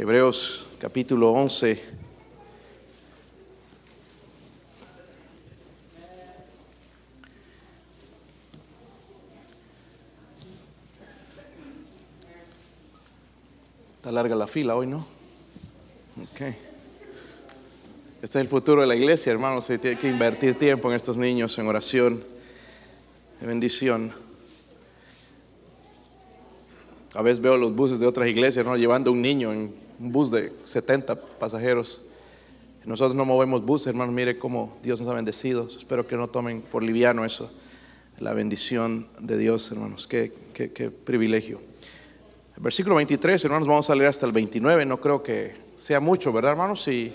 Hebreos capítulo 11. Está larga la fila hoy, ¿no? Ok. Este es el futuro de la iglesia, hermanos. Se tiene que invertir tiempo en estos niños, en oración, en bendición. A veces veo los buses de otras iglesias, ¿no? Llevando un niño en un bus de 70 pasajeros. Nosotros no movemos buses, hermanos. Mire cómo Dios nos ha bendecido. Espero que no tomen por liviano eso. La bendición de Dios, hermanos. Qué, qué, qué privilegio. Versículo 23, hermanos, vamos a leer hasta el 29. No creo que sea mucho, ¿verdad, hermanos? Si,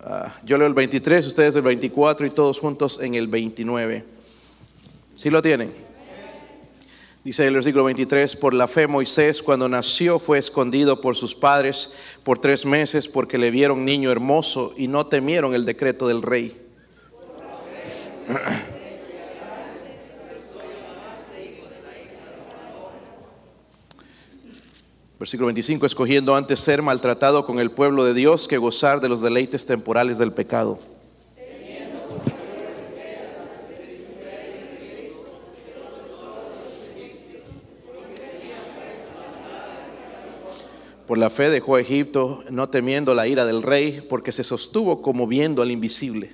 ah, yo leo el 23, ustedes el 24 y todos juntos en el 29. ¿Sí lo tienen? Dice el versículo 23, por la fe Moisés cuando nació fue escondido por sus padres por tres meses porque le vieron niño hermoso y no temieron el decreto del rey. Versículo 25, escogiendo antes ser maltratado con el pueblo de Dios que gozar de los deleites temporales del pecado. Por la fe dejó Egipto, no temiendo la ira del rey, porque se sostuvo como viendo al invisible.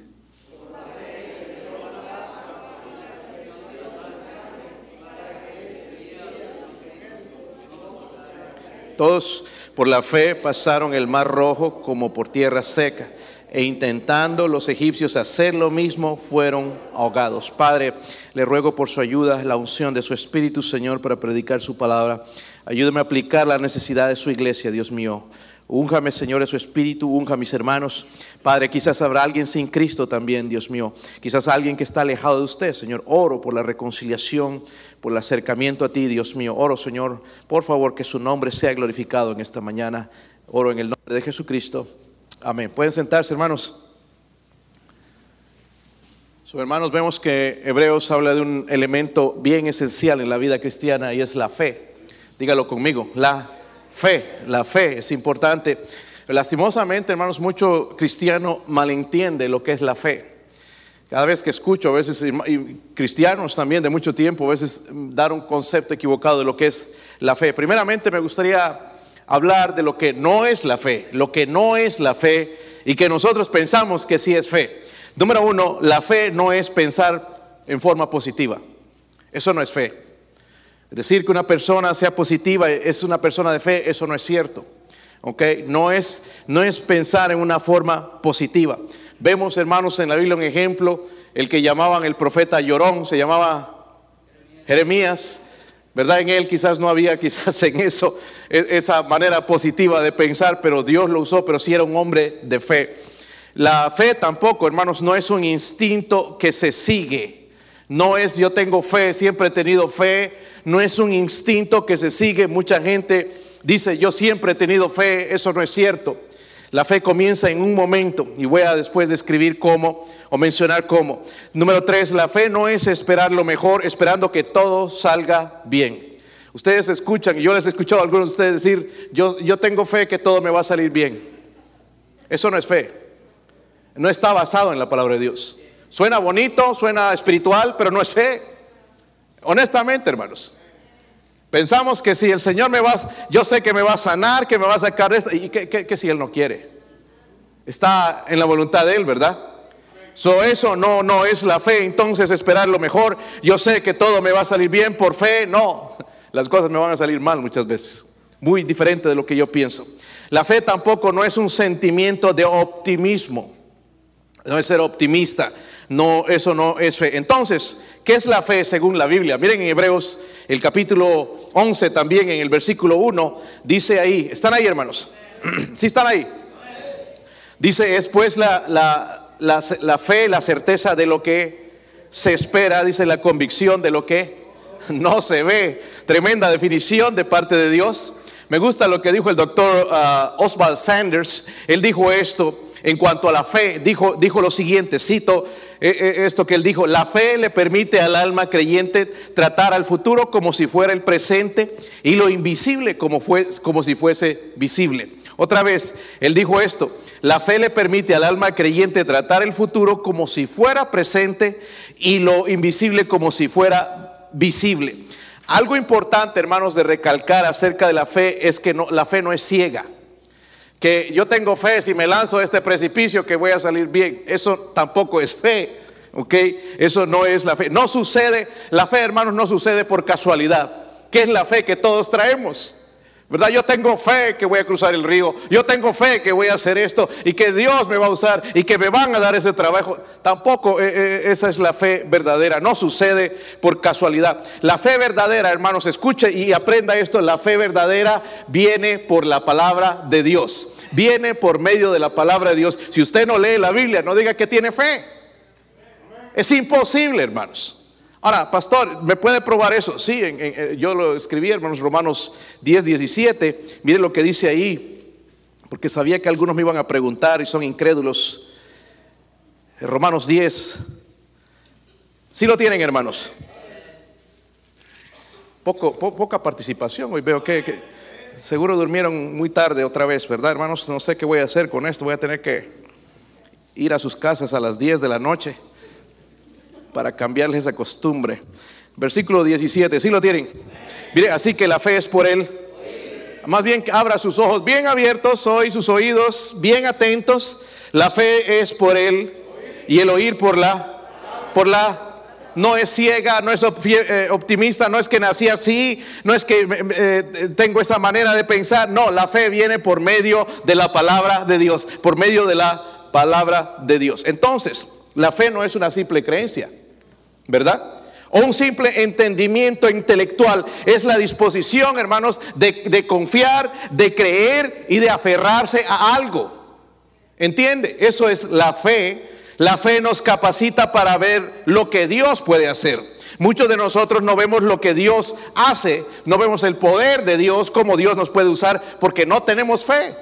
Todos por la fe pasaron el mar rojo como por tierra seca, e intentando los egipcios hacer lo mismo, fueron ahogados. Padre, le ruego por su ayuda, la unción de su Espíritu, Señor, para predicar su palabra. Ayúdame a aplicar la necesidad de su iglesia, Dios mío. Únjame, Señor, de su espíritu, unja a mis hermanos. Padre, quizás habrá alguien sin Cristo también, Dios mío. Quizás alguien que está alejado de usted, Señor. Oro por la reconciliación, por el acercamiento a ti, Dios mío. Oro, Señor, por favor, que su nombre sea glorificado en esta mañana. Oro en el nombre de Jesucristo. Amén. Pueden sentarse, hermanos. So, hermanos, vemos que Hebreos habla de un elemento bien esencial en la vida cristiana y es la fe. Dígalo conmigo, la fe, la fe es importante. Lastimosamente, hermanos, mucho cristiano malentiende lo que es la fe. Cada vez que escucho, a veces, y cristianos también de mucho tiempo, a veces dar un concepto equivocado de lo que es la fe. Primeramente, me gustaría hablar de lo que no es la fe, lo que no es la fe y que nosotros pensamos que sí es fe. Número uno, la fe no es pensar en forma positiva. Eso no es fe. Decir que una persona sea positiva es una persona de fe, eso no es cierto. ¿ok? No es, no es pensar en una forma positiva. Vemos, hermanos, en la Biblia un ejemplo, el que llamaban el profeta llorón, se llamaba Jeremías, ¿verdad? En él quizás no había, quizás en eso, e, esa manera positiva de pensar, pero Dios lo usó, pero sí era un hombre de fe. La fe tampoco, hermanos, no es un instinto que se sigue. No es yo tengo fe, siempre he tenido fe, no es un instinto que se sigue. Mucha gente dice, yo siempre he tenido fe, eso no es cierto. La fe comienza en un momento y voy a después describir cómo o mencionar cómo. Número tres, la fe no es esperar lo mejor, esperando que todo salga bien. Ustedes escuchan, y yo les he escuchado a algunos de ustedes decir, yo, yo tengo fe que todo me va a salir bien. Eso no es fe. No está basado en la palabra de Dios. Suena bonito, suena espiritual, pero no es fe. Honestamente, hermanos. Pensamos que si el Señor me va, yo sé que me va a sanar, que me va a sacar de esto, y que, si Él no quiere. Está en la voluntad de Él, ¿verdad? So, eso no, no es la fe, entonces esperar lo mejor. Yo sé que todo me va a salir bien por fe, no. Las cosas me van a salir mal muchas veces. Muy diferente de lo que yo pienso. La fe tampoco no es un sentimiento de optimismo. No es ser optimista. No, eso no es fe. Entonces, ¿Qué es la fe según la Biblia? Miren en Hebreos el capítulo 11 también en el versículo 1 dice ahí, ¿están ahí hermanos? ¿Sí están ahí? Dice, es pues la, la, fe, la certeza de lo que se espera, dice la convicción de lo que no se ve. Tremenda definición de parte de Dios. Me gusta lo que dijo el doctor uh, Oswald Sanders. Él dijo esto en cuanto a la fe. Dijo, dijo lo siguiente, cito, esto que él dijo, la fe le permite al alma creyente tratar al futuro como si fuera el presente y lo invisible como, fue, como si fuese visible. Otra vez, él dijo esto, la fe le permite al alma creyente tratar el futuro como si fuera presente y lo invisible como si fuera visible. Algo importante, hermanos, de recalcar acerca de la fe es que la fe no es ciega. Que yo tengo fe si me lanzo a este precipicio que voy a salir bien. Eso tampoco es fe. ¿Ok? Eso no es la fe. No sucede, la fe, hermanos, no sucede por casualidad. ¿Qué es la fe que todos traemos? ¿Verdad? Yo tengo fe que voy a cruzar el río. Yo tengo fe que voy a hacer esto y que Dios me va a usar y que me van a dar ese trabajo. Tampoco eh, eh, esa es la fe verdadera. No sucede por casualidad. La fe verdadera, hermanos, escuche y aprenda esto. La fe verdadera viene por la palabra de Dios. Viene por medio de la palabra de Dios. Si usted no lee la Biblia, no diga que tiene fe. Es imposible, hermanos. Ahora, pastor, ¿me puede probar eso? Sí, yo lo escribí, hermanos, Romanos 10, 17. Mire lo que dice ahí, porque sabía que algunos me iban a preguntar y son incrédulos. Romanos 10. ¿Sí lo tienen, hermanos? Poco, poca participación. Hoy veo que, que seguro durmieron muy tarde otra vez, ¿verdad, hermanos? No sé qué voy a hacer con esto. Voy a tener que ir a sus casas a las 10 de la noche para cambiarles esa costumbre. Versículo 17, ¿sí lo tienen? Mire, así que la fe es por él. Más bien abra sus ojos bien abiertos hoy, sus oídos bien atentos. La fe es por él y el oír por la por la no es ciega, no es eh, optimista, no es que nací así, no es que eh, tengo esta manera de pensar. No, la fe viene por medio de la palabra de Dios, por medio de la palabra de Dios. Entonces, la fe no es una simple creencia. ¿Verdad? O un simple entendimiento intelectual. Es la disposición, hermanos, de, confiar, de creer y de aferrarse a algo. ¿Entiende? Eso es la fe. La fe nos capacita para ver lo que Dios puede hacer. Muchos de nosotros no vemos lo que Dios hace, no vemos el poder de Dios, cómo Dios nos puede usar, porque no tenemos fe.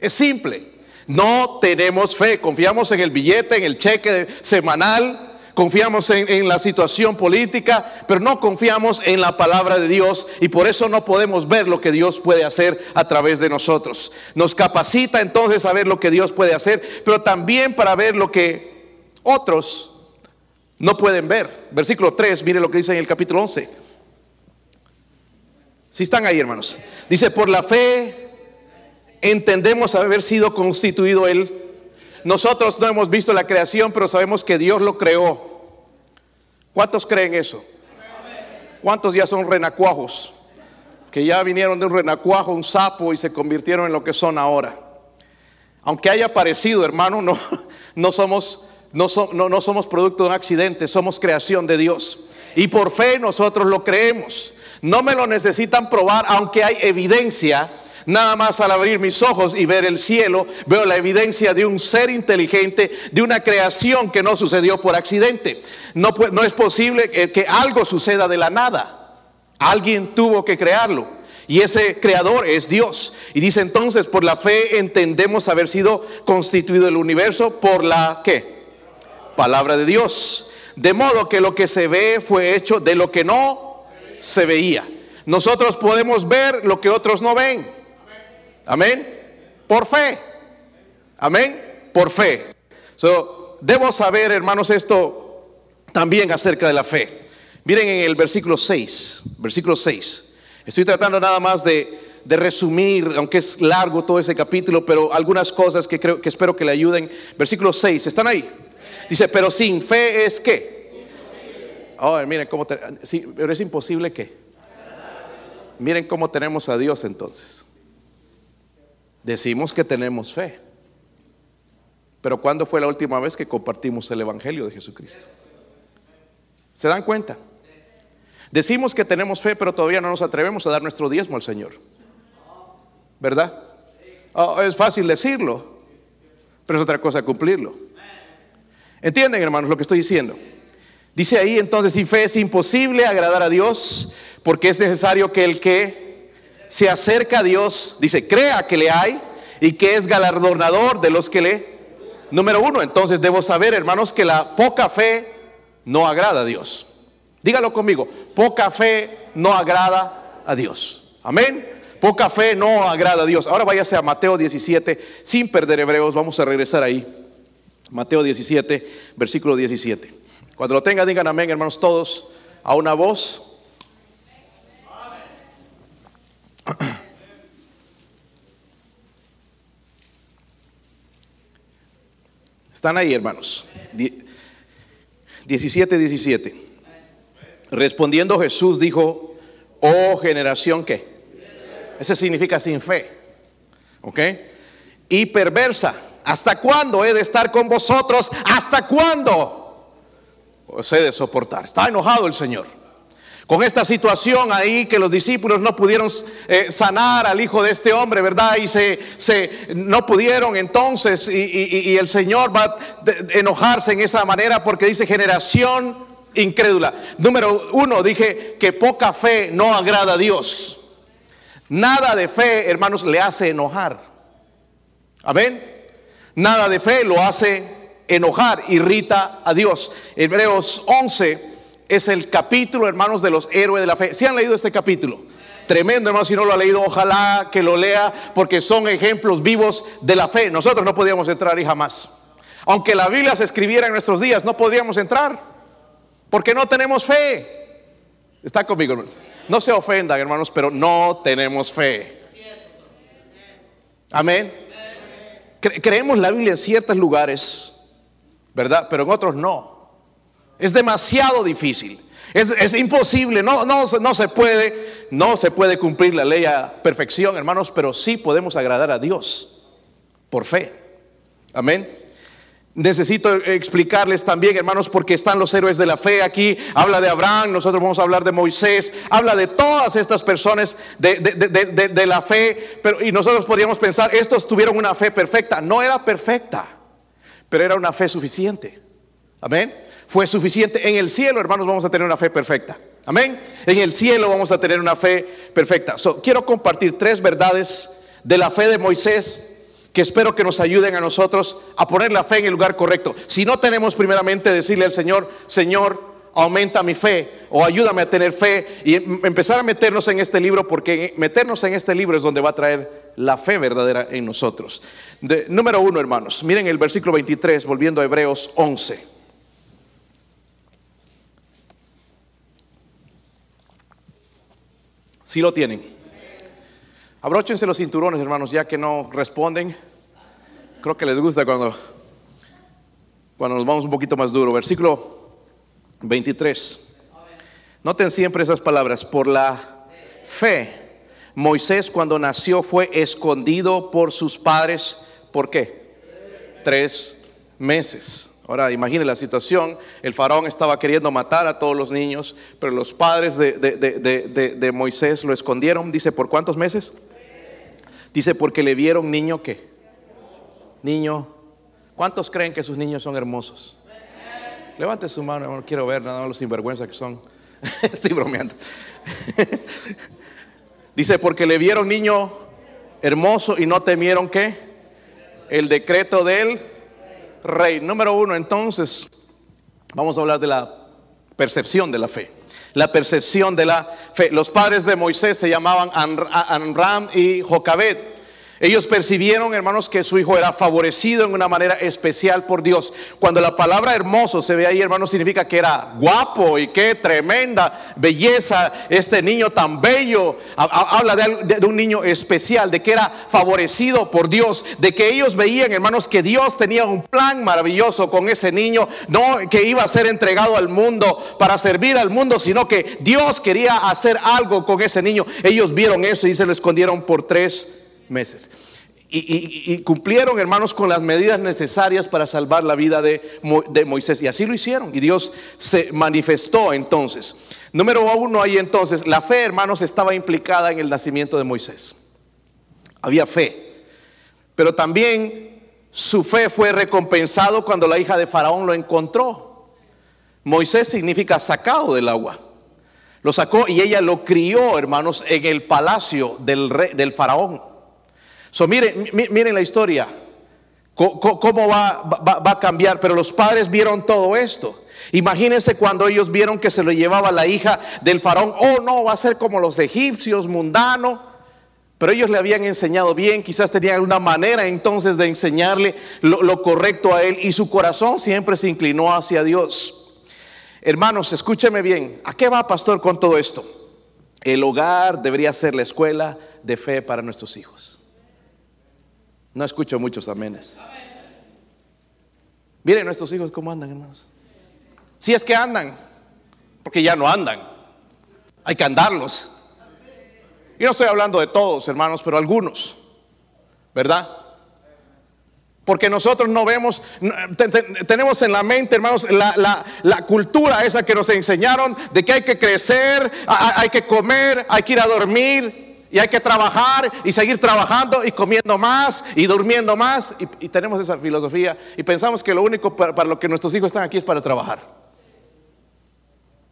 Es simple. No tenemos fe. Confiamos en el billete, en el cheque semanal, Confiamos en, la situación política, pero no confiamos en la palabra de Dios y por eso no podemos ver lo que Dios puede hacer a través de nosotros. Nos capacita entonces a ver lo que Dios puede hacer, pero también para ver lo que otros no pueden ver. Versículo 3, mire lo que dice en el capítulo 11. Si están ahí, hermanos. Dice, por la fe entendemos haber sido constituido Él nosotros no hemos visto la creación, pero sabemos que Dios lo creó. ¿Cuántos creen eso? ¿Cuántos ya son renacuajos? Que ya vinieron de un renacuajo, un sapo y se convirtieron en lo que son ahora. Aunque haya parecido, hermano, no, no, somos, no, no somos producto de un accidente, somos creación de Dios. Y por fe nosotros lo creemos. No me lo necesitan probar, aunque hay evidencia Nada más al abrir mis ojos y ver el cielo, veo la evidencia de un ser inteligente, de una creación que no sucedió por accidente. No, no es posible que, algo suceda de la nada. Alguien tuvo que crearlo. Y ese creador es Dios. Y dice entonces, por la fe entendemos haber sido constituido el universo por la ¿qué? Palabra de Dios. De modo que lo que se ve fue hecho de lo que no se veía. Nosotros podemos ver lo que otros no ven. Amén. Por fe. Amén. Por fe. So, debo saber, hermanos, esto también acerca de la fe. Miren en el versículo 6. Versículo 6. Estoy tratando nada más de, de resumir, aunque es largo todo ese capítulo, pero algunas cosas que creo que espero que le ayuden. Versículo 6. ¿Están ahí? Dice, pero sin fe es que. Oh, miren cómo. sí, pero es imposible que. Miren cómo tenemos a Dios entonces. Decimos que tenemos fe. Pero ¿cuándo fue la última vez que compartimos el Evangelio de Jesucristo? ¿Se dan cuenta? Decimos que tenemos fe, pero todavía no nos atrevemos a dar nuestro diezmo al Señor. ¿Verdad? Oh, es fácil decirlo, pero es otra cosa cumplirlo. ¿Entienden, hermanos, lo que estoy diciendo? Dice ahí entonces, sin fe es imposible agradar a Dios, porque es necesario que el que se acerca a Dios, dice, crea que le hay y que es galardonador de los que le... Número uno, entonces debo saber, hermanos, que la poca fe no agrada a Dios. Dígalo conmigo, poca fe no agrada a Dios. Amén. Poca fe no agrada a Dios. Ahora váyase a Mateo 17, sin perder hebreos, vamos a regresar ahí. Mateo 17, versículo 17. Cuando lo tengan, digan amén, hermanos, todos a una voz. Están ahí, hermanos. 17, 17. Respondiendo Jesús dijo, oh generación que. Ese significa sin fe. ¿Ok? Y perversa. ¿Hasta cuándo he de estar con vosotros? ¿Hasta cuándo? Os he de soportar. Está enojado el Señor con esta situación ahí que los discípulos no pudieron eh, sanar al hijo de este hombre, ¿verdad? Y se, se no pudieron entonces y, el Señor va a enojarse en esa manera porque dice generación incrédula. Número uno, dije que poca fe no agrada a Dios. Nada de fe, hermanos, le hace enojar. Amén. Nada de fe lo hace enojar, irrita a Dios. Hebreos 11 es el capítulo, hermanos, de los héroes de la fe. Si han leído este capítulo? Tremendo, hermano, si no lo ha leído, ojalá que lo lea, porque son ejemplos vivos de la fe. Nosotros no podíamos entrar y jamás. Aunque la Biblia se escribiera en nuestros días, no podríamos entrar, porque no tenemos fe. Está conmigo, hermanos. No se ofendan, hermanos, pero no tenemos fe. Amén. creemos la Biblia en ciertos lugares, ¿verdad? Pero en otros no. Es demasiado difícil. Es, imposible, no, no, no se puede, no se puede cumplir la ley a perfección, hermanos, pero sí podemos agradar a Dios por fe. Amén. Necesito explicarles también, hermanos, porque están los héroes de la fe aquí. Habla de Abraham, nosotros vamos a hablar de Moisés, habla de todas estas personas de, de la fe, pero y nosotros podríamos pensar, estos tuvieron una fe perfecta. No era perfecta, pero era una fe suficiente. Amén fue suficiente. En el cielo, hermanos, vamos a tener una fe perfecta. Amén. En el cielo vamos a tener una fe perfecta. quiero compartir tres verdades de la fe de Moisés que espero que nos ayuden a nosotros a poner la fe en el lugar correcto. Si no tenemos primeramente decirle al Señor, Señor, aumenta mi fe o ayúdame a tener fe y em, empezar a meternos en este libro porque meternos en este libro es donde va a traer la fe verdadera en nosotros. número uno, hermanos, miren el versículo 23, volviendo a Hebreos 11. Si lo tienen. Abróchense los cinturones, hermanos, ya que no responden. Creo que les gusta cuando, cuando nos vamos un poquito más duro. Versículo 23. Noten siempre esas palabras. Por la fe, Moisés cuando nació fue escondido por sus padres. ¿Por qué? Tres meses. Ahora imagine la situación, el faraón estaba queriendo matar a todos los niños, pero los padres de, Moisés lo escondieron, dice, ¿por cuántos meses? Dice, porque le vieron niño que. Niño, ¿cuántos creen que sus niños son hermosos? Levante su mano, no quiero ver nada más los sinvergüenza que son. Estoy bromeando. Dice, porque le vieron niño hermoso y no temieron que el decreto de él rey. Número uno, entonces, vamos a hablar de la percepción de la fe. La percepción de la fe. Los padres de Moisés se llamaban Anram y Jocabet. Ellos percibieron, hermanos, que su hijo era favorecido en una manera especial por Dios. Cuando la palabra hermoso se ve ahí, hermanos, significa que era guapo y qué tremenda belleza este niño tan bello. Habla de, un niño especial, de que era favorecido por Dios, de que ellos veían, hermanos, que Dios tenía un plan maravilloso con ese niño, no que iba a ser entregado al mundo para servir al mundo, sino que Dios quería hacer algo con ese niño. Ellos vieron eso y se lo escondieron por tres meses. Y, cumplieron, hermanos, con las medidas necesarias para salvar la vida de, Moisés. Y así lo hicieron. Y Dios se manifestó entonces. Número uno ahí entonces, la fe, hermanos, estaba implicada en el nacimiento de Moisés. Había fe. Pero también su fe fue recompensado cuando la hija de Faraón lo encontró. Moisés significa sacado del agua. Lo sacó y ella lo crió, hermanos, en el palacio del, rey, del Faraón. Miren, miren la historia, cómo va, va, a cambiar, pero los padres vieron todo esto. Imagínense cuando ellos vieron que se lo llevaba la hija del faraón, oh no, va a ser como los egipcios, mundano. pero ellos le habían enseñado bien, quizás tenían una manera entonces de enseñarle lo, lo correcto a él y su corazón siempre se inclinó hacia Dios. Hermanos, escúcheme bien, ¿a qué va pastor con todo esto? El hogar debería ser la escuela de fe para nuestros hijos. No escucho muchos amenes. Miren nuestros hijos cómo andan, hermanos. Si es que andan, porque ya no andan. Hay que andarlos. Y no estoy hablando de todos, hermanos, pero algunos. ¿Verdad? Porque nosotros no vemos, tenemos en la mente, hermanos, la, la, cultura esa que nos enseñaron de que hay que crecer, hay que comer, hay que ir a dormir y hay que trabajar y seguir trabajando y comiendo más y durmiendo más. Y, tenemos esa filosofía y pensamos que lo único para lo que nuestros hijos están aquí es para trabajar.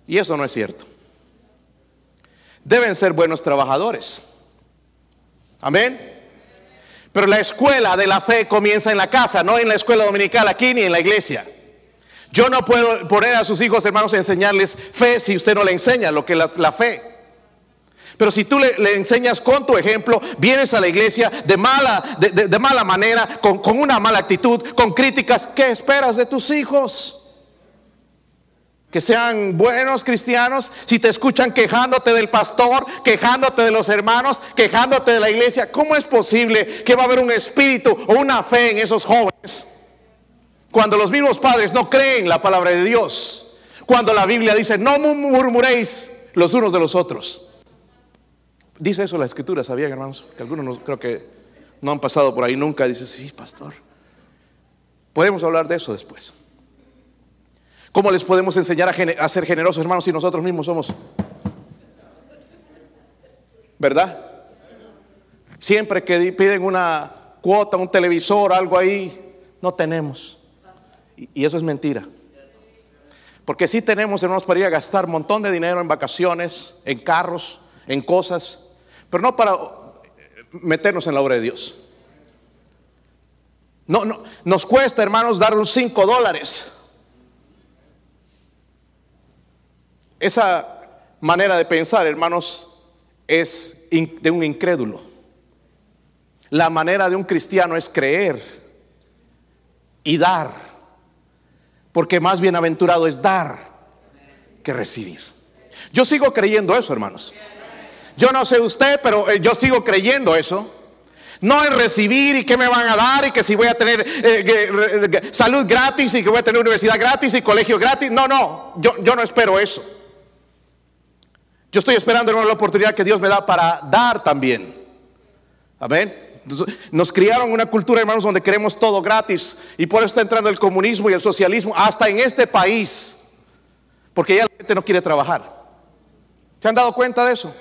Y eso no es cierto. Deben ser buenos trabajadores. Amén. Pero la escuela de la fe comienza en la casa, no en la escuela dominical aquí ni en la iglesia. Yo no puedo poner a sus hijos, hermanos, a enseñarles fe si usted no le enseña lo que es la, fe. Pero si tú le, enseñas con tu ejemplo, vienes a la iglesia de mala, de, mala manera, con, con una mala actitud, con críticas, ¿qué esperas de tus hijos? que sean buenos cristianos, si te escuchan quejándote del pastor, quejándote de los hermanos, quejándote de la iglesia, ¿cómo es posible que va a haber un espíritu o una fe en esos jóvenes? Cuando los mismos padres no creen la palabra de Dios, cuando la Biblia dice, no murmuréis los unos de los otros. Dice eso la escritura, ¿sabían hermanos? Que algunos creo que no han pasado por ahí nunca. Dice, sí, pastor. Podemos hablar de eso después. ¿Cómo les podemos enseñar a, ser generosos, hermanos, si nosotros mismos somos? ¿Verdad? Siempre que piden una cuota, un televisor, algo ahí, no tenemos. Y, eso es mentira. Porque sí tenemos, hermanos, para ir a gastar un montón de dinero en vacaciones, en carros, en cosas, pero no para meternos en la obra de Dios. No, no, nos cuesta, hermanos, dar un 5 dólares Esa manera de pensar, hermanos, es de un incrédulo. La manera de un cristiano es creer y dar, porque más bienaventurado es dar que recibir. Yo sigo creyendo eso, hermanos. Yo no sé usted, pero eh, yo sigo creyendo eso. No es recibir y qué me van a dar y que si voy a tener eh, salud gratis y que voy a tener universidad gratis y colegio gratis. No, no, yo, yo no espero eso. Yo estoy esperando la oportunidad que Dios me da para dar también. Amén. Nos criaron una cultura, hermanos, donde queremos todo gratis. Y por eso está entrando el comunismo y el socialismo hasta en este país. Porque ya la gente no quiere trabajar. ¿Se han dado cuenta de eso?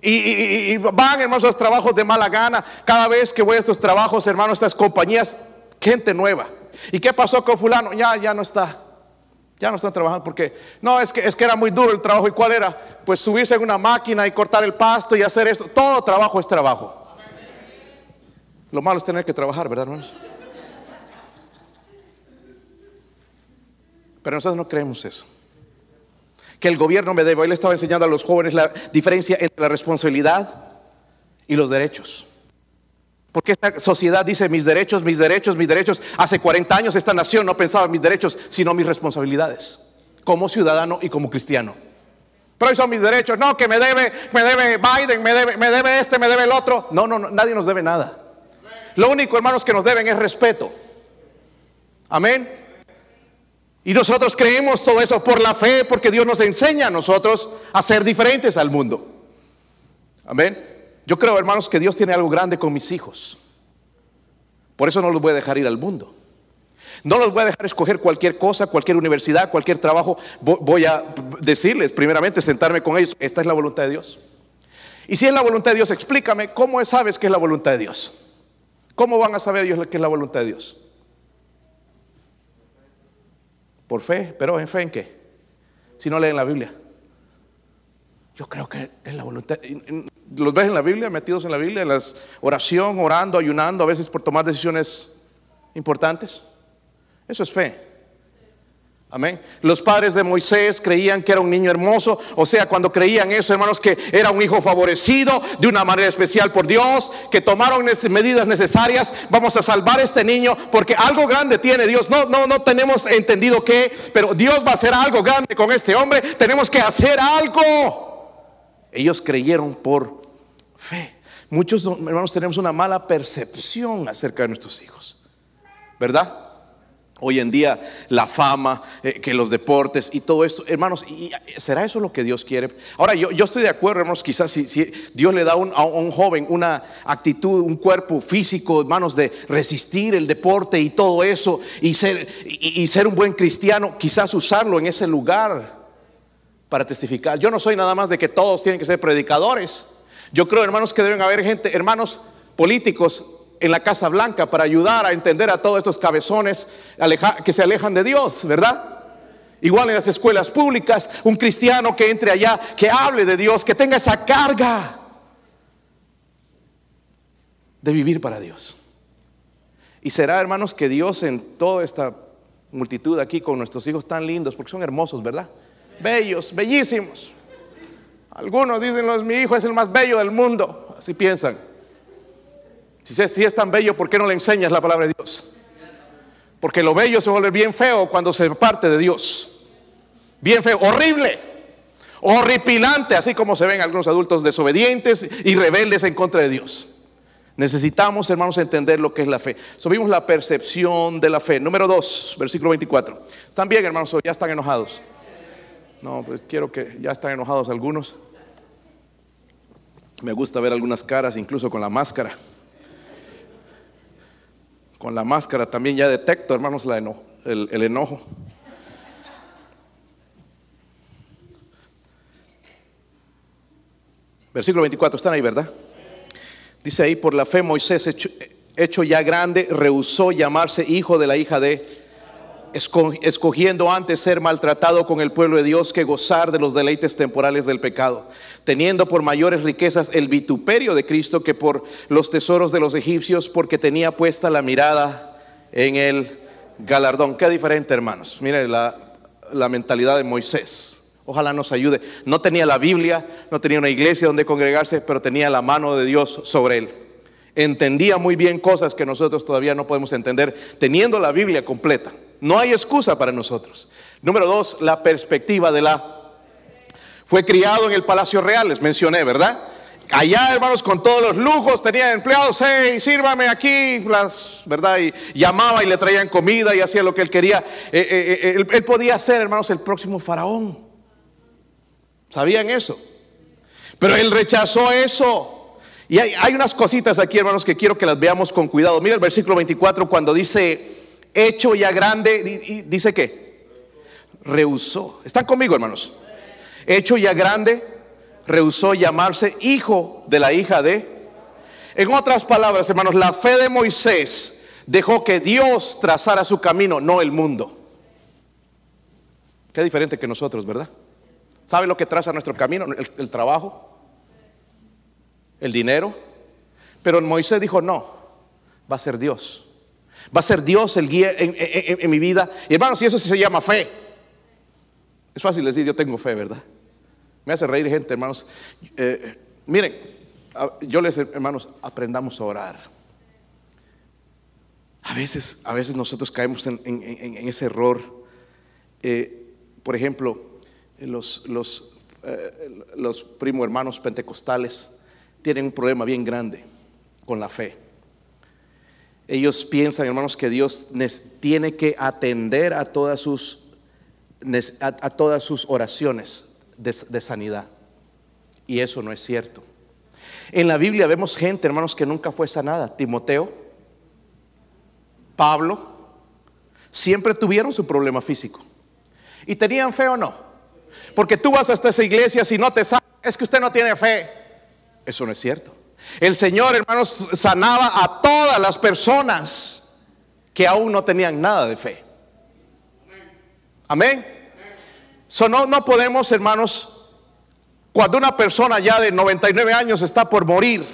Y, van, hermanos, a los trabajos de mala gana. Cada vez que voy a estos trabajos, hermanos, estas compañías, gente nueva. ¿Y qué pasó con fulano? Ya, ya no está. Ya no están trabajando porque no, es que, es que era muy duro el trabajo. ¿Y cuál era? Pues subirse en una máquina y cortar el pasto y hacer esto. Todo trabajo es trabajo. Lo malo es tener que trabajar, ¿verdad, hermanos? Pero nosotros no creemos eso. Que el gobierno me debe. Hoy estaba enseñando a los jóvenes la diferencia entre la responsabilidad y los derechos. Porque esta sociedad dice mis derechos, mis derechos, mis derechos. Hace 40 años esta nación no pensaba en mis derechos, sino mis responsabilidades, como ciudadano y como cristiano. Pero hoy son mis derechos. No, que me debe, me debe Biden, me debe, me debe este, me debe el otro. No, no, no, nadie nos debe nada. Lo único, hermanos, que nos deben es respeto. Amén. Y nosotros creemos todo eso por la fe, porque Dios nos enseña a nosotros a ser diferentes al mundo. Amén. Yo creo, hermanos, que Dios tiene algo grande con mis hijos. Por eso no los voy a dejar ir al mundo. No los voy a dejar escoger cualquier cosa, cualquier universidad, cualquier trabajo. Voy a decirles, primeramente, sentarme con ellos. Esta es la voluntad de Dios. Y si es la voluntad de Dios, explícame cómo sabes que es la voluntad de Dios. ¿Cómo van a saber ellos que es la voluntad de Dios? Por fe, pero ¿en fe en qué? Si no leen la Biblia. Yo creo que es la voluntad. ¿Los ves en la Biblia, metidos en la Biblia, en la oración, orando, ayunando, a veces por tomar decisiones importantes? Eso es fe. Amén. Los padres de Moisés creían que era un niño hermoso. O sea, cuando creían eso, hermanos, que era un hijo favorecido de una manera especial por Dios, que tomaron medidas necesarias. Vamos a salvar a este niño porque algo grande tiene Dios. No, no, no tenemos entendido qué, pero Dios va a hacer algo grande con este hombre. Tenemos que hacer algo. Ellos creyeron por fe. Muchos hermanos tenemos una mala percepción acerca de nuestros hijos. ¿Verdad? Hoy en día la fama, eh, que los deportes y todo esto, hermanos, y, ¿será eso lo que Dios quiere? Ahora yo, yo estoy de acuerdo, hermanos, quizás si, Dios le da a un joven una actitud, un cuerpo físico, hermanos, de resistir el deporte y todo eso, y ser, y ser un buen cristiano, quizás usarlo en ese lugar para testificar. Yo no soy nada más de que todos tienen que ser predicadores. Yo creo, hermanos, que deben haber gente, hermanos políticos en la Casa Blanca para ayudar a entender a todos estos cabezones que se alejan de Dios, ¿verdad? Igual en las escuelas públicas, un cristiano que entre allá, que hable de Dios, que tenga esa carga de vivir para Dios. Y será, hermanos, que Dios en toda esta multitud aquí con nuestros hijos tan lindos, porque son hermosos, ¿verdad? Bellos, bellísimos. Algunos dicen, mi hijo es el más bello del mundo, así piensan. Si, es tan bello, ¿por qué no le enseñas la palabra de Dios? Porque lo bello se vuelve bien feo cuando se parte de Dios. Bien feo, horrible, horripilante, así como se ven algunos adultos desobedientes y rebeldes en contra de Dios. Necesitamos, hermanos, entender lo que es la fe. Subimos la percepción de la fe. Número 2, versículo 24. ¿Están bien, hermanos? ¿Ya están enojados? No, pues quiero que ya están enojados algunos. Me gusta ver algunas caras, incluso con la máscara. Con la máscara también ya detecto, hermanos, la el, enojo. Versículo 24, están ahí, ¿verdad? Dice ahí, por la fe Moisés, hecho, ya grande, rehusó llamarse hijo de la hija de escogiendo antes ser maltratado con el pueblo de Dios que gozar de los deleites temporales del pecado, teniendo por mayores riquezas el vituperio de Cristo que por los tesoros de los egipcios, porque tenía puesta la mirada en el galardón. Qué diferente, hermanos. Mire la, la mentalidad de Moisés. Ojalá nos ayude. No tenía la Biblia, no tenía una iglesia donde congregarse, pero tenía la mano de Dios sobre él. Entendía muy bien cosas que nosotros todavía no podemos entender, teniendo la Biblia completa. No hay excusa para nosotros. Número dos, la perspectiva de la... Fue criado en el Palacio Real, les mencioné, ¿verdad? Allá, hermanos, con todos los lujos, tenía empleados, hey, sírvame aquí, ¿verdad? Y llamaba y le traían comida y hacía lo que él quería. Eh, eh, eh, él, podía ser, hermanos, el próximo faraón. ¿Sabían eso? Pero él rechazó eso. Y hay, hay unas cositas aquí, hermanos, que quiero que las veamos con cuidado. Mira el versículo 24 cuando dice, hecho ya grande, dice que rehusó. ¿Están conmigo, hermanos? Hecho ya grande, rehusó llamarse hijo de la hija de. En otras palabras, hermanos, la fe de Moisés dejó que Dios trazara su camino, no el mundo. Qué diferente que nosotros, ¿verdad? ¿Sabe lo que traza nuestro camino? El, el trabajo, el dinero. Pero Moisés dijo, no, va a ser Dios. Va a ser Dios el guía en, mi vida. Y hermanos, y eso sí se llama fe. Es fácil decir, yo tengo fe, ¿verdad? Me hace reír gente, hermanos. Eh, miren, yo les, hermanos, aprendamos a orar. A veces, a veces nosotros caemos en, ese error. Eh, por ejemplo, los, los, eh, los primo hermanos pentecostales tienen un problema bien grande con la fe. Ellos piensan, hermanos, que Dios tiene que atender a todas sus, a, todas sus oraciones de, sanidad. Y eso no es cierto. En la Biblia vemos gente, hermanos, que nunca fue sanada. Timoteo, Pablo, siempre tuvieron su problema físico. ¿Y tenían fe o no? Porque tú vas hasta esa iglesia si no te sanas, es que usted no tiene fe. Eso no es cierto. El Señor, hermanos, sanaba a todas las personas que aún no tenían nada de fe. Amén. no, no podemos, hermanos, cuando una persona ya de 99 años está por morir,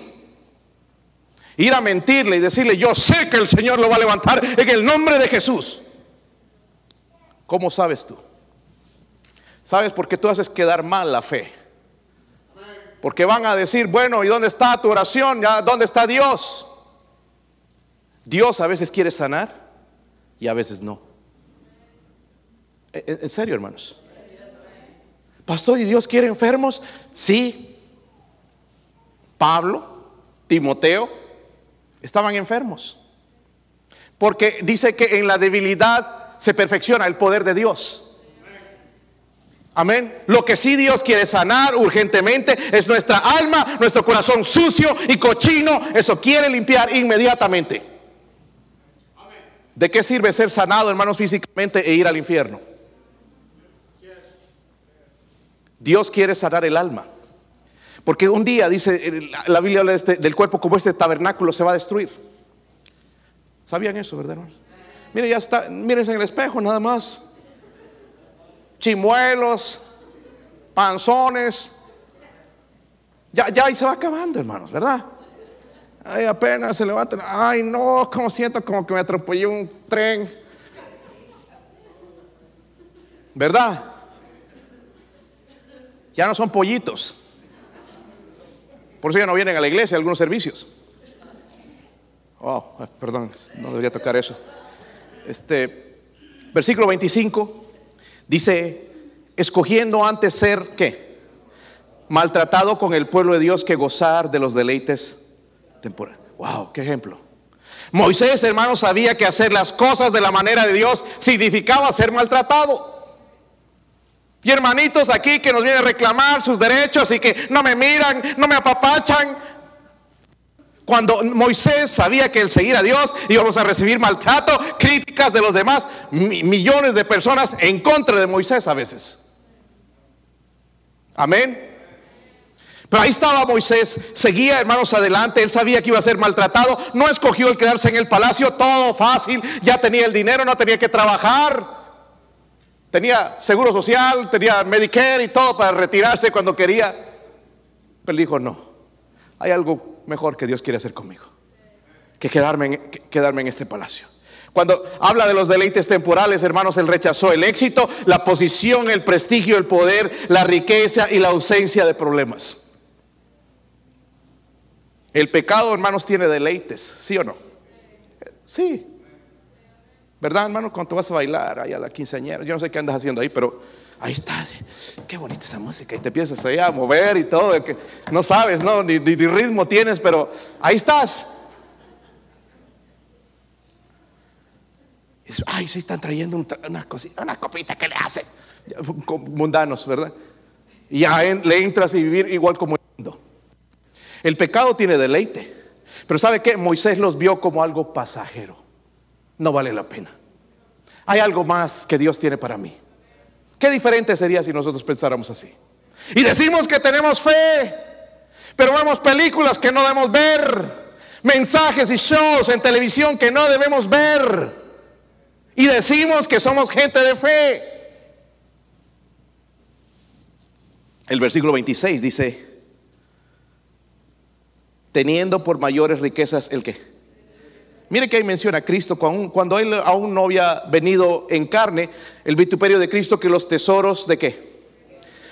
ir a mentirle y decirle, yo sé que el Señor lo va a levantar en el nombre de Jesús. ¿Cómo sabes tú? ¿Sabes por qué tú haces quedar mal la fe? Porque van a decir, bueno, ¿y dónde está tu oración? ¿Dónde está Dios? Dios a veces quiere sanar y a veces no. En serio, hermanos. Pastor, ¿y Dios quiere enfermos? Sí. Pablo, Timoteo, estaban enfermos. Porque dice que en la debilidad se perfecciona el poder de Dios. Amén. Lo que sí Dios quiere sanar urgentemente es nuestra alma, nuestro corazón sucio y cochino. Eso quiere limpiar inmediatamente. ¿De qué sirve ser sanado, hermanos, físicamente e ir al infierno? Dios quiere sanar el alma. Porque un día, dice, la Biblia habla este, del cuerpo como este tabernáculo se va a destruir. ¿Sabían eso, verdad? Miren, ya está, mírense en el espejo nada más. Chimuelos, panzones. Ya, ya ahí se va acabando, hermanos, ¿verdad? Ay, apenas se levantan. Ay, no, como siento como que me atropellé un tren. ¿Verdad? Ya no son pollitos. Por eso ya no vienen a la iglesia algunos servicios. Oh, perdón, no debería tocar eso. Este versículo 25 dice, escogiendo antes ser qué? Maltratado con el pueblo de Dios que gozar de los deleites temporales. Wow, qué ejemplo. Moisés, hermano, sabía que hacer las cosas de la manera de Dios significaba ser maltratado. Y hermanitos aquí que nos vienen a reclamar sus derechos y que no me miran, no me apapachan. Cuando Moisés sabía que el seguir a Dios íbamos a recibir maltrato, críticas de los demás, millones de personas en contra de Moisés a veces. Amén. Pero ahí estaba Moisés, seguía hermanos adelante, él sabía que iba a ser maltratado, no escogió el quedarse en el palacio, todo fácil, ya tenía el dinero, no tenía que trabajar. Tenía seguro social, tenía Medicare y todo para retirarse cuando quería. Pero dijo, no, hay algo mejor que Dios quiere hacer conmigo, que quedarme en, quedarme en este palacio. Cuando habla de los deleites temporales, hermanos, él rechazó el éxito, la posición, el prestigio, el poder, la riqueza y la ausencia de problemas. El pecado, hermanos, tiene deleites, ¿sí o no? Sí, ¿Verdad, hermano? Cuando vas a bailar ahí a la quinceañera, yo no sé qué andas haciendo ahí, pero ahí está. Qué bonita esa música. Y te empiezas ahí a mover y todo. Que no sabes, ¿no? Ni, ritmo tienes, pero ahí estás. ay, sí están trayendo una cosita, una copita que le hacen. Mundanos, ¿verdad? Y ya le entras y vivir igual como el mundo. El pecado tiene deleite. Pero ¿sabe qué? Moisés los vio como algo pasajero no vale la pena. Hay algo más que Dios tiene para mí. Qué diferente sería si nosotros pensáramos así. Y decimos que tenemos fe, pero vemos películas que no debemos ver, mensajes y shows en televisión que no debemos ver. Y decimos que somos gente de fe. El versículo 26 dice, teniendo por mayores riquezas el que Mire que ahí menciona a Cristo cuando él aún no había venido en carne, el vituperio de Cristo, que los tesoros de qué.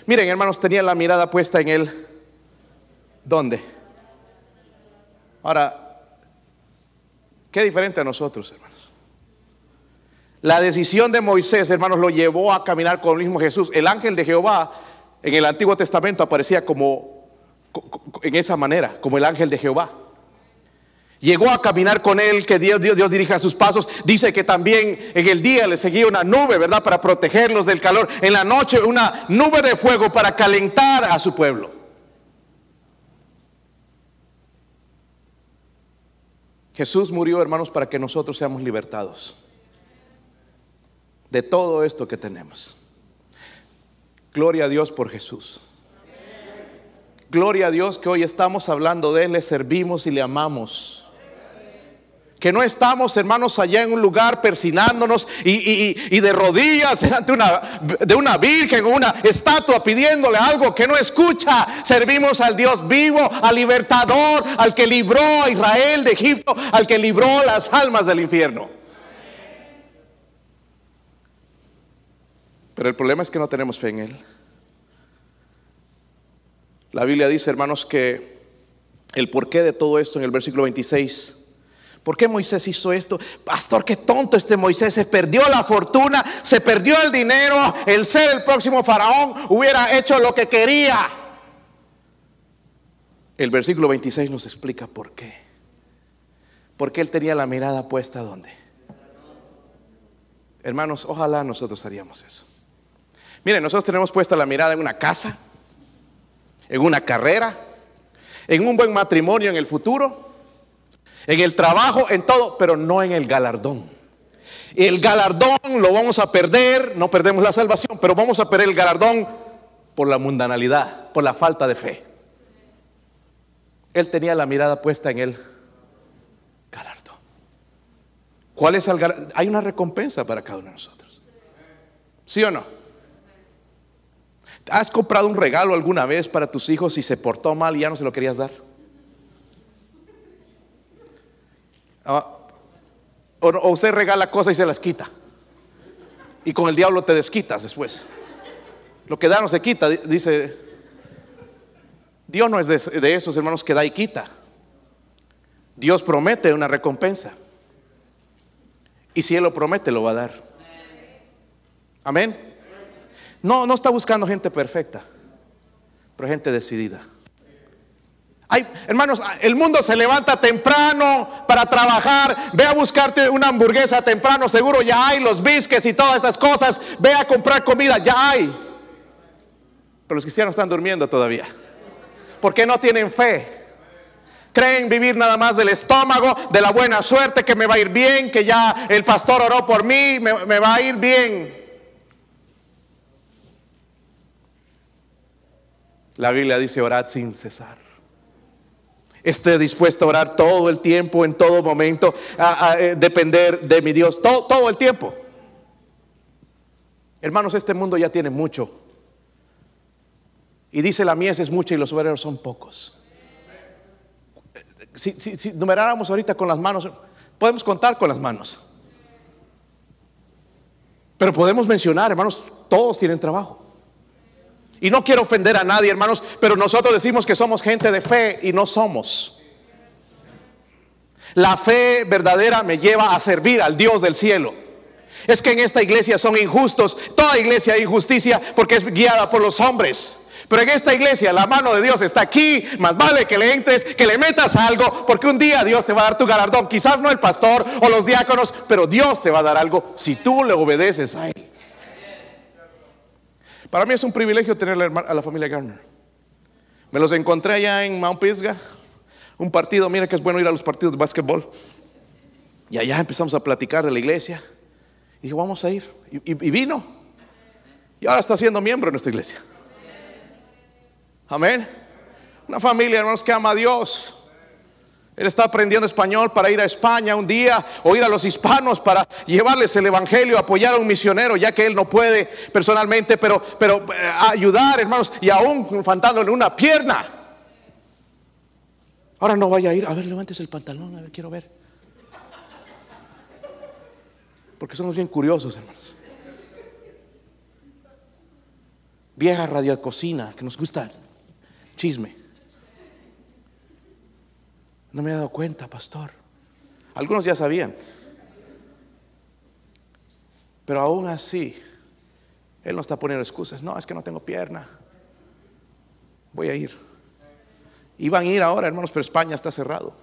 Miren, hermanos, tenían la mirada puesta en él. ¿Dónde? Ahora, qué diferente a nosotros, hermanos. La decisión de Moisés, hermanos, lo llevó a caminar con el mismo Jesús. El ángel de Jehová en el Antiguo Testamento aparecía como en esa manera, como el ángel de Jehová. Llegó a caminar con él, que Dios, Dios, Dios dirija sus pasos. Dice que también en el día le seguía una nube, ¿verdad? Para protegerlos del calor. En la noche una nube de fuego para calentar a su pueblo. Jesús murió, hermanos, para que nosotros seamos libertados de todo esto que tenemos. Gloria a Dios por Jesús. Gloria a Dios que hoy estamos hablando de Él, le servimos y le amamos que no estamos, hermanos, allá en un lugar persinándonos y, de rodillas delante una, de una virgen o una estatua pidiéndole algo que no escucha. Servimos al Dios vivo, al libertador, al que libró a Israel de Egipto, al que libró las almas del infierno. Pero el problema es que no tenemos fe en Él. La Biblia dice, hermanos, que el porqué de todo esto en el versículo 26. ¿Por qué Moisés hizo esto? Pastor, qué tonto este Moisés. Se perdió la fortuna, se perdió el dinero. El ser el próximo faraón hubiera hecho lo que quería. El versículo 26 nos explica por qué. Porque él tenía la mirada puesta donde. Hermanos, ojalá nosotros haríamos eso. Miren, nosotros tenemos puesta la mirada en una casa, en una carrera, en un buen matrimonio en el futuro, en el trabajo, en todo, pero no en el galardón. El galardón lo vamos a perder, no perdemos la salvación, pero vamos a perder el galardón por la mundanalidad, por la falta de fe. Él tenía la mirada puesta en el galardón. ¿Cuál es el galardón? Hay una recompensa para cada uno de nosotros. ¿Sí o no? ¿Has comprado un regalo alguna vez para tus hijos y se portó mal y ya no se lo querías dar? Ah, o, usted regala cosas y se las quita. Y con el diablo te desquitas después. Lo que da no se quita, dice. Dios no es de, de esos hermanos que da y quita. Dios promete una recompensa. Y si Él lo promete, lo va a dar. Amén. No, no está buscando gente perfecta, pero gente decidida. Hay, hermanos, el mundo se levanta temprano para trabajar. Ve a buscarte una hamburguesa temprano, seguro ya hay los bisques y todas estas cosas. Ve a comprar comida, ya hay. Pero los cristianos están durmiendo todavía. Porque no tienen fe. Creen vivir nada más del estómago, de la buena suerte, que me va a ir bien, que ya el pastor oró por mí, me, me va a ir bien. La Biblia dice orad sin cesar. Esté dispuesto a orar todo el tiempo, en todo momento, a, eh, depender de mi Dios, todo, todo el tiempo. Hermanos, este mundo ya tiene mucho. Y dice la mies es mucha y los obreros son pocos. Si, si, numeráramos ahorita con las manos, podemos contar con las manos. Pero podemos mencionar, hermanos, todos tienen trabajo. Y no quiero ofender a nadie, hermanos, pero nosotros decimos que somos gente de fe y no somos. La fe verdadera me lleva a servir al Dios del cielo. Es que en esta iglesia son injustos, toda iglesia hay injusticia porque es guiada por los hombres. Pero en esta iglesia la mano de Dios está aquí. Más vale que le entres, que le metas algo, porque un día Dios te va a dar tu galardón. Quizás no el pastor o los diáconos, pero Dios te va a dar algo si tú le obedeces a Él. Para mí es un privilegio tener a la familia Garner. Me los encontré allá en Mount Pisgah, un partido, mira que es bueno ir a los partidos de básquetbol. Y allá empezamos a platicar de la iglesia. Y dije, vamos a ir. Y, y vino. Y ahora está siendo miembro de nuestra iglesia. Amén. Una familia, hermanos, que ama a Dios. Él está aprendiendo español para ir a España un día o ir a los hispanos para llevarles el evangelio, apoyar a un misionero, ya que él no puede personalmente, pero, pero eh, ayudar, hermanos, y aún faltándole una pierna. Ahora no vaya a ir, a ver, levantes el pantalón, a ver, quiero ver. Porque somos bien curiosos, hermanos. Vieja radio cocina, que nos gusta chisme. No me he dado cuenta, pastor. Algunos ya sabían. Pero aún así, Él no está poniendo excusas. No, es que no tengo pierna. Voy a ir. Iban a ir ahora, hermanos, pero España está cerrado.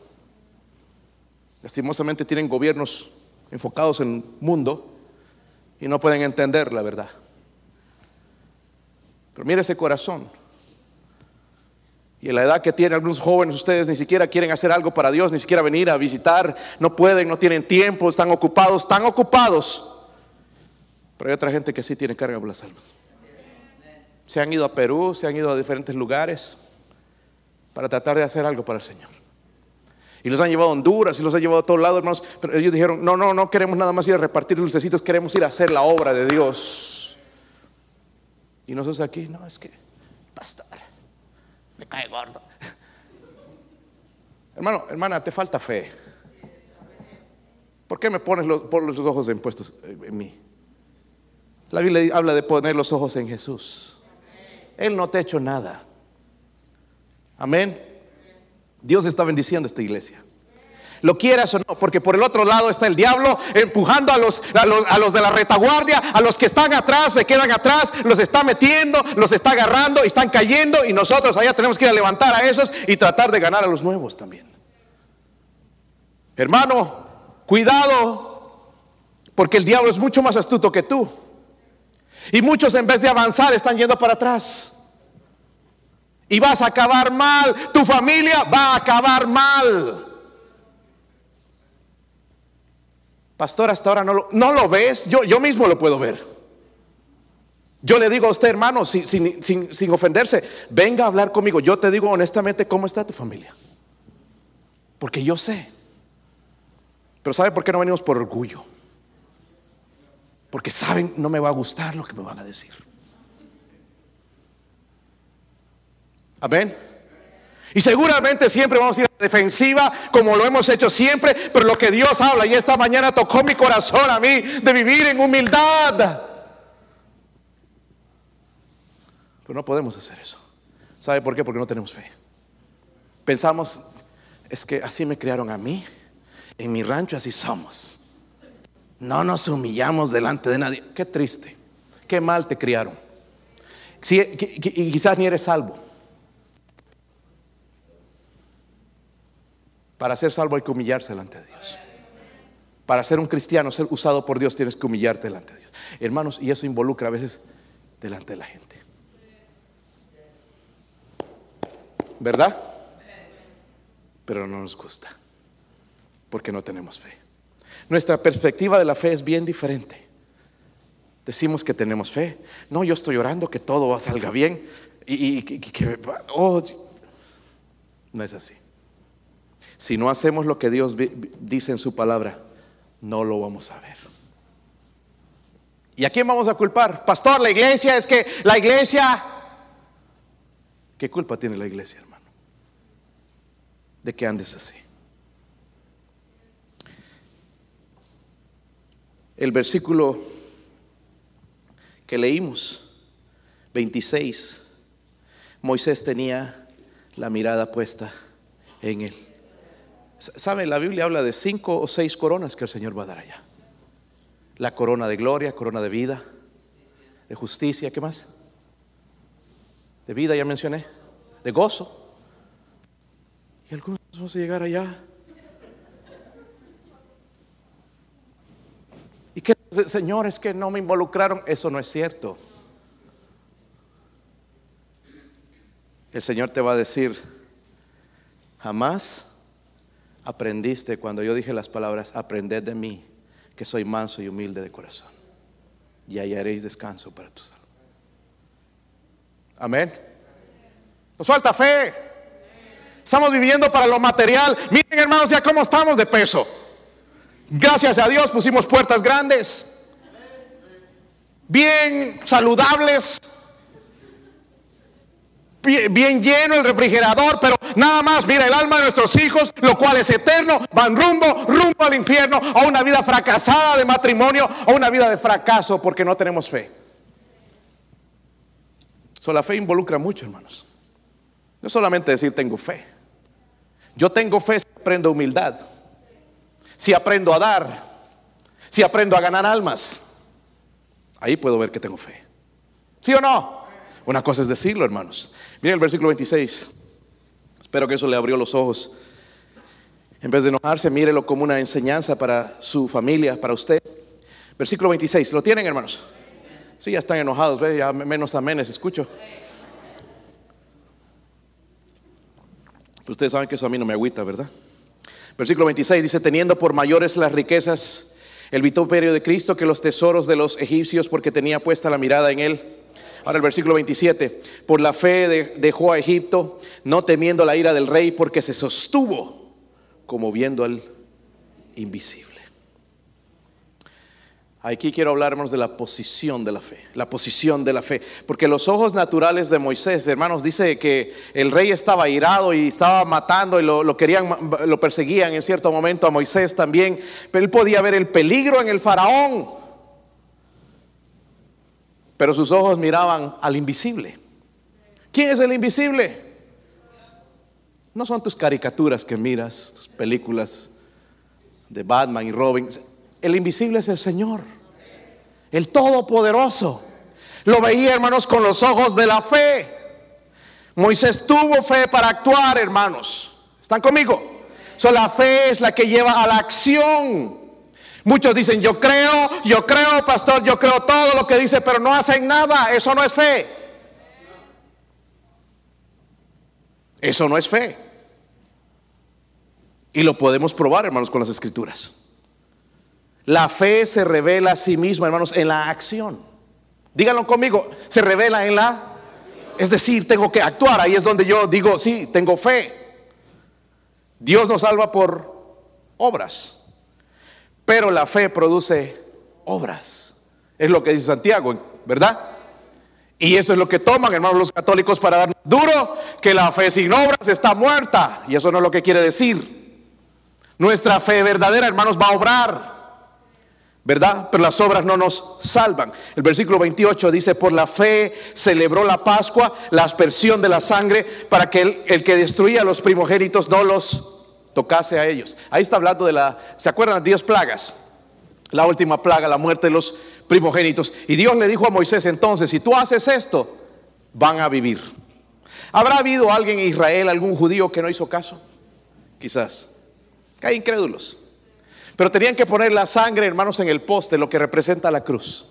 Lastimosamente tienen gobiernos enfocados en el mundo y no pueden entender la verdad. Pero mire ese corazón. Y en la edad que tienen algunos jóvenes, ustedes ni siquiera quieren hacer algo para Dios, ni siquiera venir a visitar, no pueden, no tienen tiempo, están ocupados, están ocupados. Pero hay otra gente que sí tiene carga por las almas. Se han ido a Perú, se han ido a diferentes lugares para tratar de hacer algo para el Señor. Y los han llevado a Honduras y los han llevado a todos lados, hermanos. Pero ellos dijeron, no, no, no queremos nada más ir a repartir dulcecitos, queremos ir a hacer la obra de Dios. Y nosotros aquí, no, es que, pastor me cae gordo. Hermano, hermana, te falta fe. ¿Por qué me pones los, ojos impuestos en mí? La Biblia habla de poner los ojos en Jesús. Él no te ha hecho nada. Amén. Dios está bendiciendo esta iglesia. Lo quieras o no, porque por el otro lado está el diablo empujando a los, a los, de la retaguardia, a los que están atrás, se quedan atrás, los está metiendo, los está agarrando y están cayendo y nosotros allá tenemos que ir a levantar a esos y tratar de ganar a los nuevos también. Hermano, cuidado, porque el diablo es mucho más astuto que tú. Y muchos en vez de avanzar están yendo para atrás. Y vas a acabar mal, tu familia va a acabar mal. Pastor, hasta ahora no lo, no lo ves, yo, yo mismo lo puedo ver. Yo le digo a usted, hermano, sin, sin, sin, ofenderse, venga a hablar conmigo. Yo te digo honestamente cómo está tu familia. Porque yo sé. Pero ¿sabe por qué no venimos por orgullo? Porque saben, no me va a gustar lo que me van a decir. Amén. Y seguramente siempre vamos a ir a la defensiva como lo hemos hecho siempre, pero lo que Dios habla y esta mañana tocó mi corazón a mí de vivir en humildad. Pero no podemos hacer eso. ¿Sabe por qué? Porque no tenemos fe. Pensamos, es que así me criaron a mí, en mi rancho así somos. No nos humillamos delante de nadie. Qué triste, qué mal te criaron. y quizás ni eres salvo. Para ser salvo hay que humillarse delante de Dios. Para ser un cristiano, ser usado por Dios, tienes que humillarte delante de Dios. Hermanos, y eso involucra a veces delante de la gente. ¿Verdad? Pero no nos gusta, porque no tenemos fe. Nuestra perspectiva de la fe es bien diferente. Decimos que tenemos fe. No, yo estoy orando que todo salga bien. Y, que, oh, no es así. Si no hacemos lo que Dios dice en su palabra, no lo vamos a ver. ¿Y a quién vamos a culpar? Pastor, la iglesia es que la iglesia... ¿Qué culpa tiene la iglesia, hermano? De que andes así. El versículo que leímos, 26, Moisés tenía la mirada puesta en él. ¿Saben? La Biblia habla de cinco o seis coronas que el Señor va a dar allá. La corona de gloria, corona de vida, de justicia, ¿qué más? De vida, ya mencioné, de gozo. Y algunos vamos a llegar allá. Y que, señores, que no me involucraron, eso no es cierto. El Señor te va a decir, jamás aprendiste cuando yo dije las palabras, aprended de mí, que soy manso y humilde de corazón. Y hallaréis descanso para tu salud. Amén. Nos falta fe. Estamos viviendo para lo material. Miren hermanos ya cómo estamos de peso. Gracias a Dios pusimos puertas grandes. Bien saludables bien lleno el refrigerador, pero nada más, mira, el alma de nuestros hijos, lo cual es eterno, van rumbo, rumbo al infierno, a una vida fracasada de matrimonio, a una vida de fracaso porque no tenemos fe. So, la fe involucra mucho, hermanos. No solamente decir tengo fe. Yo tengo fe si aprendo humildad, si aprendo a dar, si aprendo a ganar almas. Ahí puedo ver que tengo fe. ¿Sí o no? Una cosa es decirlo, hermanos. Miren el versículo 26. Espero que eso le abrió los ojos. En vez de enojarse, mírelo como una enseñanza para su familia, para usted. Versículo 26. ¿Lo tienen, hermanos? Sí, ya están enojados, ¿ve? ya menos amenes escucho. Ustedes saben que eso a mí no me agüita, ¿verdad? Versículo 26 dice, teniendo por mayores las riquezas el vituperio de Cristo que los tesoros de los egipcios, porque tenía puesta la mirada en él. Ahora el versículo 27, por la fe dejó a Egipto, no temiendo la ira del rey, porque se sostuvo como viendo al invisible. Aquí quiero hablarnos de la posición de la fe, la posición de la fe, porque los ojos naturales de Moisés, hermanos, dice que el rey estaba irado y estaba matando y lo, lo, querían, lo perseguían en cierto momento a Moisés también, pero él podía ver el peligro en el faraón. Pero sus ojos miraban al invisible. ¿Quién es el invisible? No son tus caricaturas que miras, tus películas de Batman y Robin. El invisible es el Señor, el Todopoderoso. Lo veía, hermanos, con los ojos de la fe. Moisés tuvo fe para actuar, hermanos. ¿Están conmigo? So, la fe es la que lleva a la acción. Muchos dicen, yo creo, yo creo, pastor, yo creo todo lo que dice, pero no hacen nada. Eso no es fe. Eso no es fe. Y lo podemos probar, hermanos, con las escrituras. La fe se revela a sí misma, hermanos, en la acción. Díganlo conmigo, se revela en la... Es decir, tengo que actuar. Ahí es donde yo digo, sí, tengo fe. Dios nos salva por obras. Pero la fe produce obras. Es lo que dice Santiago, ¿verdad? Y eso es lo que toman, hermanos, los católicos para dar duro, que la fe sin obras está muerta. Y eso no es lo que quiere decir. Nuestra fe verdadera, hermanos, va a obrar. ¿verdad? Pero las obras no nos salvan. El versículo 28 dice, por la fe celebró la Pascua, la aspersión de la sangre, para que el, el, que destruía a los primogénitos no los tocase a ellos. Ahí está hablando de la, ¿se acuerdan? Las diez plagas. La última plaga, la muerte de los primogénitos. Y Dios le dijo a Moisés entonces, si tú haces esto, van a vivir. ¿Habrá habido alguien en Israel, algún judío que no hizo caso? Quizás. Hay incrédulos. Pero tenían que poner la sangre, hermanos, en el poste, lo que representa la cruz,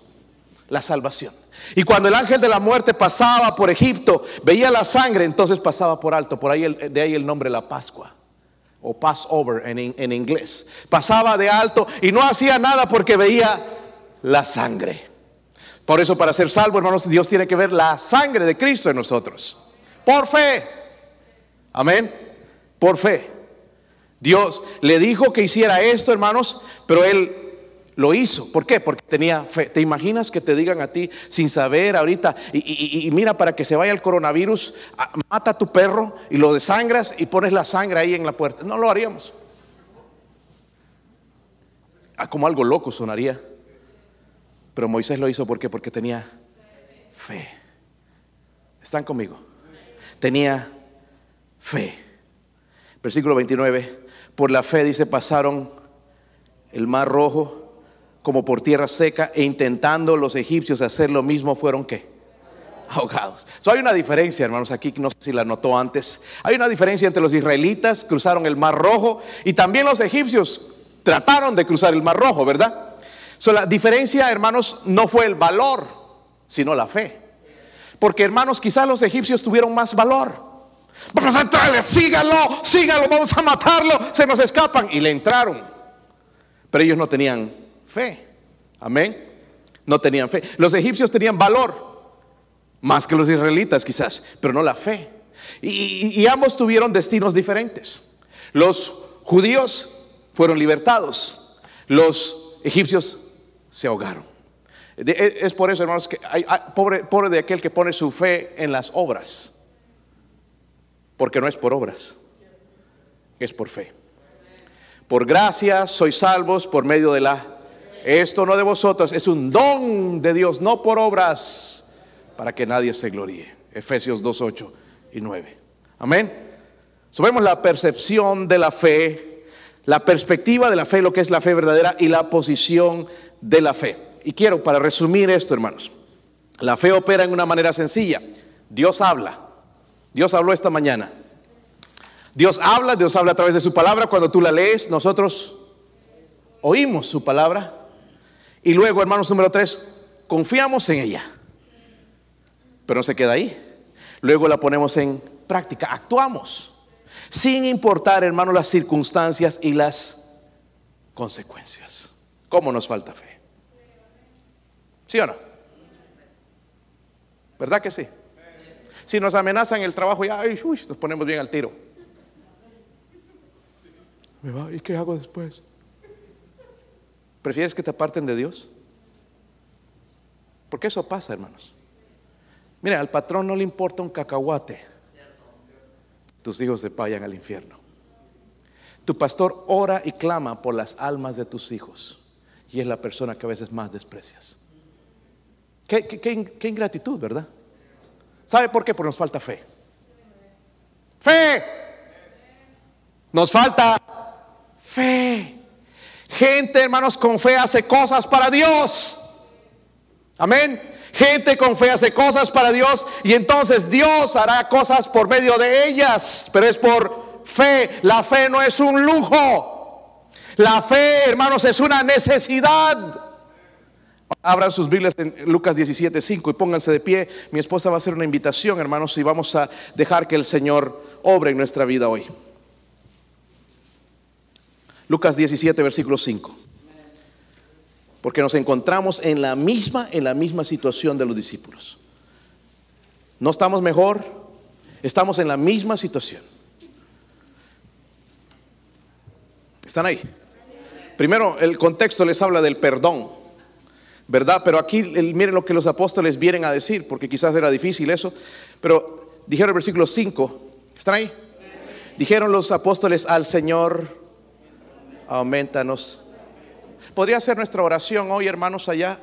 la salvación. Y cuando el ángel de la muerte pasaba por Egipto, veía la sangre, entonces pasaba por alto. Por ahí de ahí el nombre la Pascua o Passover en, en inglés. Pasaba de alto y no hacía nada porque veía la sangre. Por eso para ser salvo, hermanos, Dios tiene que ver la sangre de Cristo en nosotros. Por fe. Amén. Por fe. Dios le dijo que hiciera esto, hermanos, pero él lo hizo. ¿Por qué? Porque tenía fe. ¿Te imaginas que te digan a ti sin saber ahorita, y, y, mira, para que se vaya el coronavirus, mata a tu perro y lo desangras y pones la sangre ahí en la puerta? No lo haríamos. Ah, como algo loco sonaría. Pero Moisés lo hizo ¿por qué? Porque tenía fe. ¿Están conmigo? Tenía fe. Versículo 29 por la fe, dice, pasaron el mar rojo como por tierra seca e intentando los egipcios hacer lo mismo fueron qué? Ahogados. So, hay una diferencia, hermanos, aquí no sé si la notó antes. Hay una diferencia entre los israelitas, cruzaron el mar rojo y también los egipcios trataron de cruzar el mar rojo, ¿verdad? So, la diferencia, hermanos, no fue el valor, sino la fe. Porque, hermanos, quizás los egipcios tuvieron más valor. Vamos a entrarle, síganlo, síganlo, vamos a matarlo, se nos escapan. Y le entraron. Pero ellos no tenían fe. Amén. No tenían fe. Los egipcios tenían valor, más que los israelitas quizás, pero no la fe. Y, ambos tuvieron destinos diferentes. Los judíos fueron libertados, los egipcios se ahogaron. Es por eso, hermanos, que hay, pobre, pobre de aquel que pone su fe en las obras porque no es por obras, es por fe. Por gracia sois salvos por medio de la... Esto no de vosotros, es un don de Dios, no por obras, para que nadie se gloríe. Efesios 2, 8 y 9. Amén. Subemos la percepción de la fe, la perspectiva de la fe, lo que es la fe verdadera y la posición de la fe. Y quiero, para resumir esto, hermanos, la fe opera en una manera sencilla. Dios habla. Dios habló esta mañana. Dios habla, Dios habla a través de su palabra. Cuando tú la lees, nosotros oímos su palabra. Y luego, hermanos, número tres, confiamos en ella. Pero no se queda ahí. Luego la ponemos en práctica, actuamos. Sin importar, hermanos, las circunstancias y las consecuencias. ¿Cómo nos falta fe? ¿Sí o no? ¿Verdad que sí? Si nos amenazan el trabajo, ya nos ponemos bien al tiro. ¿Y qué hago después? ¿Prefieres que te aparten de Dios? Porque eso pasa, hermanos. Mira, al patrón no le importa un cacahuate. Tus hijos se vayan al infierno. Tu pastor ora y clama por las almas de tus hijos. Y es la persona que a veces más desprecias. Qué, qué- qué- ingratitud, ¿verdad? ¿Sabe por qué? Porque nos falta fe. Fe. Nos falta fe. Gente, hermanos, con fe hace cosas para Dios. Amén. Gente con fe hace cosas para Dios y entonces Dios hará cosas por medio de ellas, pero es por fe. La fe no es un lujo. La fe, hermanos, es una necesidad. Abran sus Biblias en Lucas 17, 5 y pónganse de pie. Mi esposa va a hacer una invitación, hermanos, y vamos a dejar que el Señor obre en nuestra vida hoy. Lucas 17, versículo 5. Porque nos encontramos en la misma, en la misma situación de los discípulos. No estamos mejor, estamos en la misma situación. ¿Están ahí? Primero, el contexto les habla del perdón, ¿verdad? Pero aquí miren lo que los apóstoles vienen a decir, porque quizás era difícil eso, pero dijeron el versículo 5, ¿están ahí? Dijeron los apóstoles al Señor, aumentanos. ¿Podría ser nuestra oración hoy, hermanos, allá?